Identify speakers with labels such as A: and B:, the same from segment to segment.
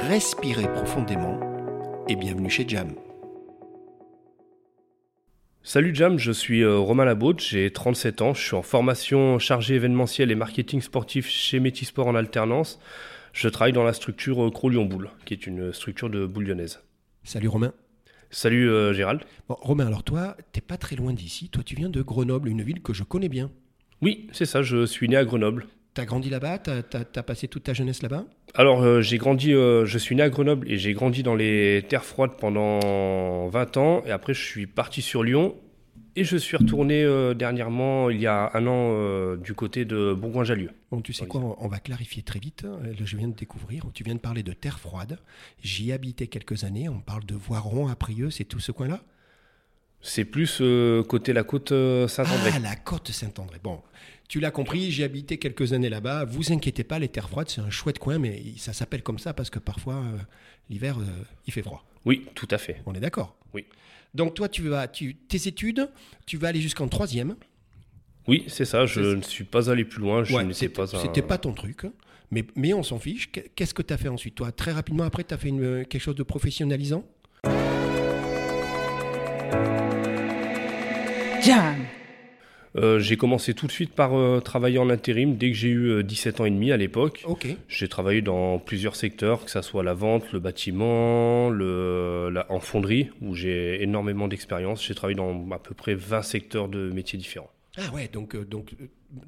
A: respirez profondément et bienvenue chez Jam.
B: Salut Jam, je suis euh, Romain Labaute, j'ai 37 ans, je suis en formation chargé événementiel et marketing sportif chez Métisport en alternance. Je travaille dans la structure euh, Cro Lyon Boule, qui est une structure de boule lyonnaise.
A: Salut Romain.
B: Salut euh, Gérald.
A: Bon, Romain, alors toi, t'es pas très loin d'ici. Toi, tu viens de Grenoble, une ville que je connais bien.
B: Oui, c'est ça, je suis né à Grenoble.
A: T'as grandi là-bas T'as as, passé toute ta jeunesse là-bas?
B: Alors, euh, j'ai grandi, euh, je suis né à Grenoble et j'ai grandi dans les terres froides pendant 20 ans. Et après, je suis parti sur Lyon et je suis retourné euh, dernièrement, il y a un an, du côté de Bourgoin-Jallieu.
A: Bon, tu sais quoi, on- on va clarifier très vite. Là, Je viens de découvrir, tu viens de parler de terre froide. J'y habitais quelques années. On parle de Voiron, Aprieux, c'est tout ce coin-là?
B: C'est plus côté la côte Saint-André.
A: Ah, la côte Saint-André. Bon, tu l'as compris, j'ai habité quelques années là-bas. Vous inquiétez pas, les terres froides, c'est un chouette coin, mais ça s'appelle comme ça parce que parfois, euh, l'hiver, euh, il fait froid.
B: Oui, tout à fait.
A: On est d'accord
B: Oui.
A: Donc toi, tu vas, tu, tes études, tu vas aller jusqu'en troisième.
B: Oui, c'est ça, je ne suis pas allé plus loin, je
A: Ouais,
B: n'étais
A: c'était
B: pas un-
A: c'était pas ton truc, mais, mais on s'en fiche. Qu'est- Qu'est-ce que tu as fait ensuite Toi, très rapidement après, tu as fait une- quelque chose de professionnalisant?
C: Jam.
B: Euh, j'ai commencé tout de suite par euh, travailler en intérim dès que j'ai eu euh, 17 ans et demi à l'époque. J'ai travaillé dans plusieurs secteurs, que ce soit la vente, le bâtiment, le, la, en fonderie, où j'ai énormément d'expérience. J'ai travaillé dans à peu près 20 secteurs de métiers différents.
A: Ah ouais, donc, euh, donc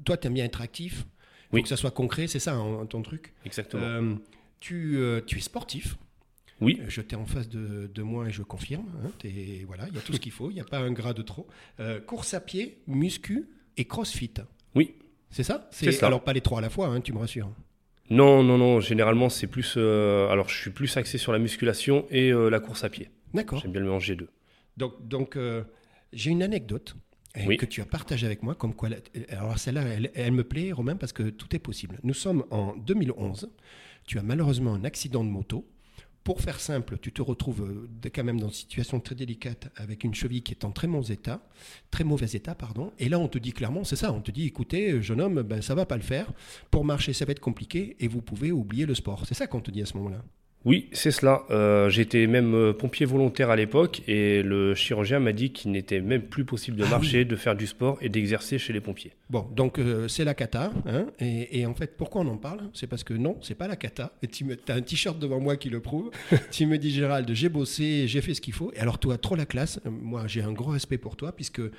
A: toi, tu aimes bien être actif. Faut
B: Oui.
A: que ça soit concret, c'est ça hein, ton truc
B: Exactement.
A: Tu, tu es sportif.
B: Oui,
A: Je t'ai en face de, de moi et je confirme. hein, t'es- voilà, il y a tout ce qu'il faut. Il n'y a pas un gras de trop. Euh, course à pied, muscu et crossfit.
B: oui.
A: C'est ça?
B: C'est ça.
A: Alors pas les trois à la fois, hein, tu me rassures.
B: Non, non, non. Généralement, c'est plus. euh, alors, je suis plus axé sur la musculation et euh, la course à pied.
A: D'accord.
B: J'aime bien le mélanger deux.
A: Donc, donc euh, j'ai une anecdote euh,
B: Oui.
A: que tu as partagée avec moi, comme quoi. Alors celle-là, elle, elle me plaît, Romain, parce que tout est possible. Nous sommes en 2011. Tu as malheureusement un accident de moto. Pour faire simple, tu te retrouves euh, quand même dans une situation très délicate avec une cheville qui est en très mauvais état, très mauvais état, pardon. Et là, on te dit clairement, c'est ça, on te dit, écoutez, jeune homme, ben, ça va pas le faire. Pour marcher, ça va être compliqué et vous pouvez oublier le sport. C'est ça qu'on te dit à ce moment-là.
B: Oui, c'est cela. Euh, J'étais même euh, pompier volontaire à l'époque et le chirurgien m'a dit qu'il n'était même plus possible de
A: Ah
B: marcher, de faire du sport et d'exercer chez les pompiers.
A: Bon, donc euh, c'est la cata. Hein, et, et en fait, pourquoi on en parle? C'est parce que non, c'est pas la cata. Et tu as un t-shirt devant moi qui le prouve. tu me dis, Gérald, j'ai bossé, j'ai fait ce qu'il faut. Et alors, toi, trop la classe. Moi, j'ai un gros respect pour toi, puisque euh,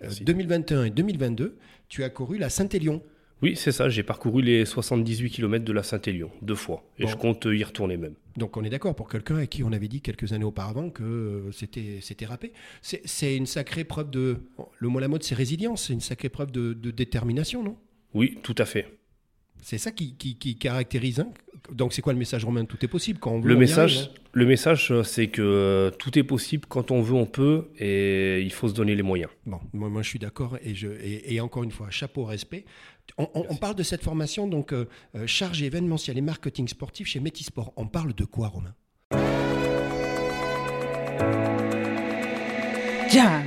B: Merci.
A: 2021 et 2022, tu as couru la Saint-Élion.
B: Oui, c'est ça. J'ai parcouru les 78 km de la Saint-Élion deux fois et
A: Bon.
B: je compte y retourner même.
A: Donc, on est d'accord pour quelqu'un à qui on avait dit quelques années auparavant que euh, c'était c'était râpé. C'est une sacrée preuve de. Le mot la mode, c'est résilience. C'est une sacrée preuve de, de détermination, non?
B: Oui, tout à fait.
A: C'est ça qui, qui, qui caractérise. hein. Donc, c'est quoi le message romain? Tout est possible quand on veut.
B: Le
A: on
B: message,
A: arrive, hein.
B: le message, euh, c'est que euh, tout est possible quand on veut, on peut et il faut se donner les moyens.
A: Bon, moi, moi, je suis d'accord et, je, et, et encore une fois, chapeau respect. On, on- on parle de cette formation, donc euh, euh, charge événementiel et marketing sportif chez Métisport. On parle de quoi, Romain?
C: Jam.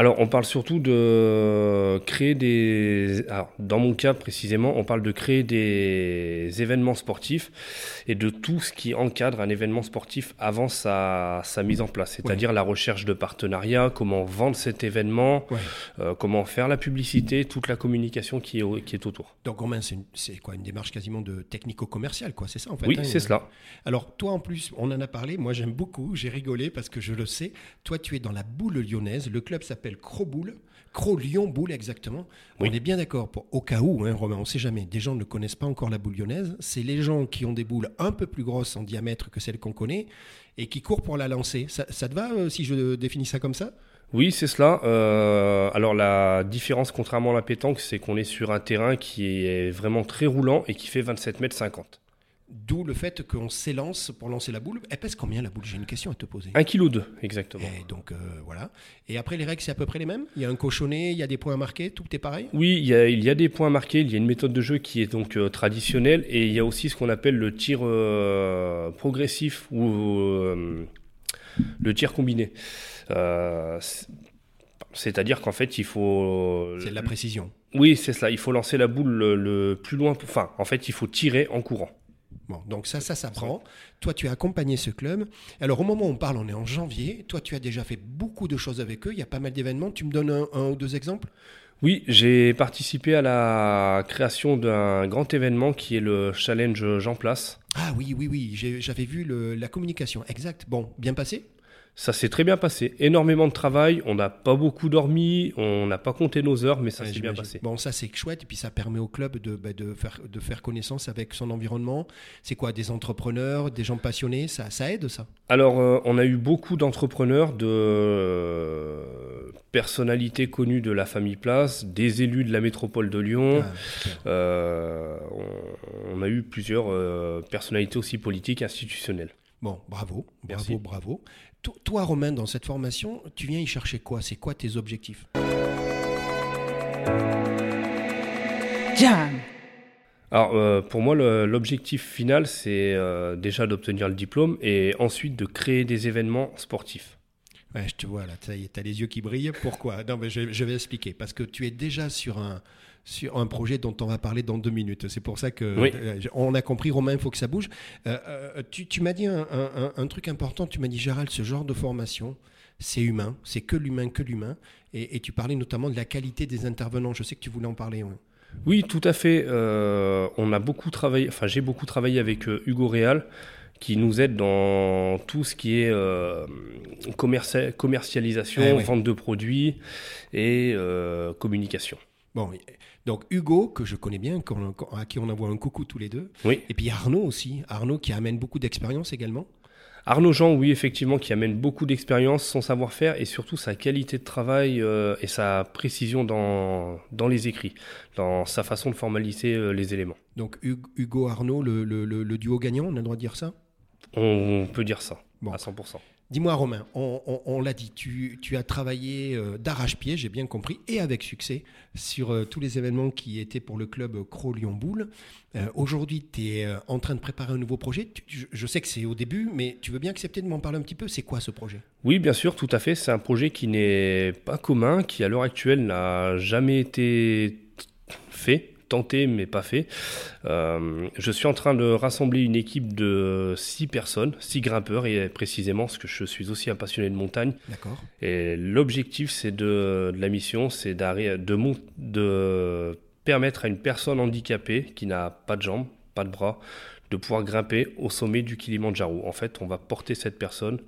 B: Alors, on parle surtout de créer des. Alors, dans mon cas précisément, on parle de créer des événements sportifs et de tout ce qui encadre un événement sportif avant sa, sa mise en place, c'est-à-dire la recherche de partenariats, comment vendre cet événement,
A: Ouais.
B: euh, comment faire la publicité, toute la communication qui est, au- qui est autour.
A: Donc, Romain, c'est quoi Une démarche quasiment de technico-commercial, quoi, c'est ça en fait
B: Oui,
A: hein,
B: c'est
A: euh,
B: cela.
A: Alors, toi en plus, on en a parlé, moi j'aime beaucoup, j'ai rigolé parce que je le sais. Toi, tu es dans la boule lyonnaise, le club s'appelle Croboule. Cro-Lyon-Boule, exactement.
B: Oui.
A: On est bien d'accord, pour- au cas où, hein, Romain, on ne sait jamais, des gens ne connaissent pas encore la boule lyonnaise. C'est les gens qui ont des boules un peu plus grosses en diamètre que celles qu'on connaît et qui courent pour la lancer. Ça, ça te va euh, si je définis ça comme ça?
B: Oui, c'est cela. Euh, alors la différence, contrairement à la pétanque, c'est qu'on est sur un terrain qui est vraiment très roulant et qui fait 27 mètres 50.
A: D'où le fait qu'on s'élance pour lancer la boule. Elle pèse combien la boule J'ai une question à te poser.
B: 1,2 kg, exactement.
A: Et donc euh, voilà. Et après, les règles, c'est à peu près les mêmes? Il y a un cochonnet, il y a des points à marquer, tout est pareil?
B: Oui, il y, a, il y, a, des points à marquer, il y a une méthode de jeu qui est donc euh, traditionnelle et il y a aussi ce qu'on appelle le tir euh, progressif ou le tir combiné. C'est-à-dire qu'en fait, il faut.
A: C'est de la précision.
B: Oui, c'est cela. Il faut lancer la boule le, le plus loin. Enfin, en fait, il faut tirer en courant.
A: Bon, donc ça, ça s'apprend. Toi, tu as accompagné ce club. Alors, au moment où on parle, on est en janvier. Toi, tu as déjà fait beaucoup de choses avec eux. Il y a pas mal d'événements. Tu me donnes un, un ou deux exemples?
B: Oui, j'ai participé à la création d'un grand événement qui est le Challenge Jean Place.
A: Ah oui, oui, oui. J'avais vu le, la communication. Exact. Bon, bien passé?
B: Ça s'est très bien passé. Énormément de travail. On n'a pas beaucoup dormi. On n'a pas compté nos heures, mais ça
A: Ouais,
B: s'est bien passé.
A: Bon, ça c'est chouette, et puis ça permet au club de, bah, de, faire, de faire connaissance avec son environnement. C'est quoi, des entrepreneurs, des gens passionnés, ça, ça aide ça?
B: Alors, euh, on a eu beaucoup d'entrepreneurs, de euh, personnalités connues de la famille Place, des élus de la métropole de Lyon.
A: Ah.
B: Euh, on, on a eu plusieurs euh, personnalités aussi politiques, institutionnelles.
A: Bon, bravo, bravo,
B: Merci.
A: bravo. To- Toi, Romain, dans cette formation, tu viens y chercher quoi? C'est quoi tes objectifs?
C: Jam.
B: Alors, euh, pour moi, l'objectif final, c'est euh, déjà d'obtenir le diplôme et ensuite de créer des événements sportifs.
A: Ouais, je te vois là, tu as les yeux qui brillent. Pourquoi? Non, mais je, je vais expliquer. Parce que tu es déjà sur un, sur un projet dont on va parler dans deux minutes. C'est pour ça que
B: Oui.
A: euh, on a compris, Romain, il faut que ça bouge. Euh, euh, tu tu m'as dit un, un- un- un truc important. Tu m'as dit, Gérald, ce genre de formation, c'est humain. C'est que l'humain, que l'humain. Et, et tu parlais notamment de la qualité des intervenants. Je sais que tu voulais en parler. ouais.
B: Oui, tout à fait. Euh, on a beaucoup travaillé, enfin, j'ai beaucoup travaillé avec euh, Hugo Réal, qui nous aide dans tout ce qui est euh, commercia- commercialisation,
A: Eh oui.
B: vente de produits et euh, communication.
A: Bon, donc Hugo, que je connais bien, à qui on envoie un coucou tous les deux.
B: Oui.
A: Et puis Arnaud aussi. Arnaud qui amène beaucoup d'expérience également.
B: Arnaud Jean, oui, effectivement, qui amène beaucoup d'expérience, son savoir-faire et surtout sa qualité de travail euh, et sa précision dans, dans les écrits, dans sa façon de formaliser euh, les éléments.
A: Donc Hug- Hugo Arnaud, le, le- le- le duo gagnant, on a le droit de dire ça?
B: On, peut dire ça,
A: Bon.
B: à 100%.
A: Dis-moi Romain, on, on- on l'a dit, tu, tu as travaillé euh, d'arrache-pied, j'ai bien compris, et avec succès sur euh, tous les événements qui étaient pour le club Cro Lyon Boule. Euh, Aujourd'hui, tu es en train de préparer un nouveau projet. Tu- je, je sais que c'est au début, mais tu veux bien accepter de m'en parler un petit peu? C'est quoi ce projet?
B: Oui, bien sûr, tout à fait. C'est un projet qui n'est pas commun, qui à l'heure actuelle n'a jamais été fait, tenté mais pas fait. Euh, je suis en train de rassembler une équipe de six personnes, six grimpeurs et précisément parce que je suis aussi un passionné de montagne.
A: D'accord
B: Et l'objectif, c'est de, de la mission, c'est de, mon- de permettre à une personne handicapée qui n'a pas de jambes, pas de bras, de pouvoir grimper au sommet du Kilimandjaro. En fait, on va porter cette personne.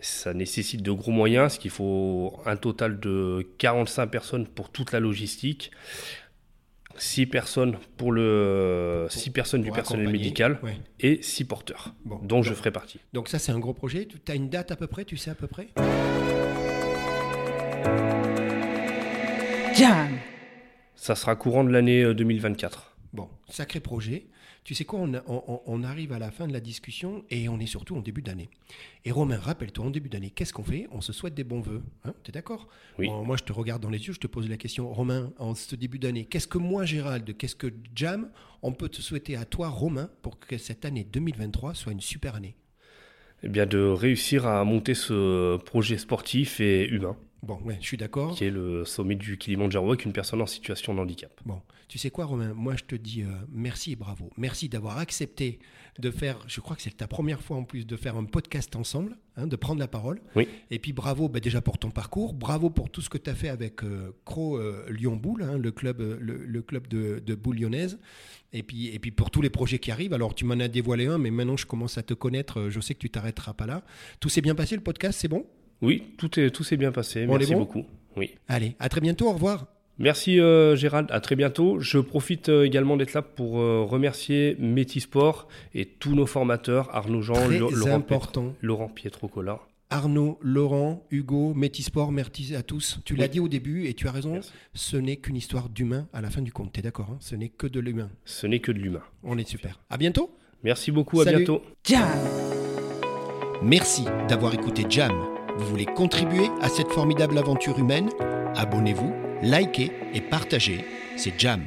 B: Ça nécessite de gros moyens, parce qu'il faut un total de 45 personnes pour toute la logistique. 6 personnes pour le six personnes du personnel médical
A: Ouais.
B: et 6 porteurs
A: Bon.
B: dont je ferai partie.
A: Donc ça, c'est un gros projet. Tu as une date à peu près Tu sais à peu près?
C: Jam.
B: Ça sera courant de l'année euh, 2024.
A: Bon, sacré projet. Tu sais quoi, on, arrive à la fin de la discussion et on est surtout en début d'année. Et Romain, rappelle-toi, en début d'année, qu'est-ce qu'on fait? On se souhaite des bons voeux. Hein? T'es d'accord?
B: Oui.
A: Bon, Moi, je te regarde dans les yeux, je te pose la question. Romain, en ce début d'année, qu'est-ce que moi, Gérald, qu'est-ce que Jam, on peut te souhaiter à toi, Romain, pour que cette année 2023 soit une super année?
B: Eh bien, de réussir à monter ce projet sportif et humain,
A: Bon, ouais, je suis d'accord.
B: qui est le sommet du Kilimandjaro avec une personne en situation de handicap.
A: Bon, tu sais quoi, Romain? Moi, je te dis euh, merci et bravo. Merci d'avoir accepté de faire, je crois que c'est ta première fois en plus, de faire un podcast ensemble, hein, de prendre la parole.
B: Oui.
A: Et puis bravo bah, déjà pour ton parcours, bravo pour tout ce que tu as fait avec euh, Cro euh, Lyon Boule, hein, le club, euh, le, le club de, de boule lyonnaise. Et puis, et puis pour tous les projets qui arrivent. Alors tu m'en as dévoilé un, mais maintenant je commence à te connaître. Je sais que tu t'arrêteras pas là. Tout s'est bien passé, le podcast, c'est bon?
B: Oui, tout est tout s'est bien passé.
A: Bon,
B: Merci
A: bon?
B: beaucoup. Oui.
A: Allez, à très bientôt, au revoir.
B: Merci euh, Gérald, à très bientôt. Je profite euh, également d'être là pour euh, remercier Métisport et tous nos formateurs, Arnaud Jean,
A: Très
B: Laurent,
A: important.
B: Pietro- Laurent Pietrocola.
A: Arnaud, Laurent, Hugo, Métisport, merci à tous. Tu l'as
B: Oui.
A: dit au début et tu as raison,
B: Merci.
A: ce n'est qu'une histoire d'humain à la fin du compte. T'es d'accord hein? Ce n'est que de l'humain.
B: Ce n'est que de l'humain.
A: On est super. À bientôt
B: Merci beaucoup, à
A: Salut.
B: bientôt.
C: Jam
A: Merci d'avoir écouté Jam. Vous voulez contribuer à cette formidable aventure humaine? Abonnez-vous, likez et partagez. C'est Jam.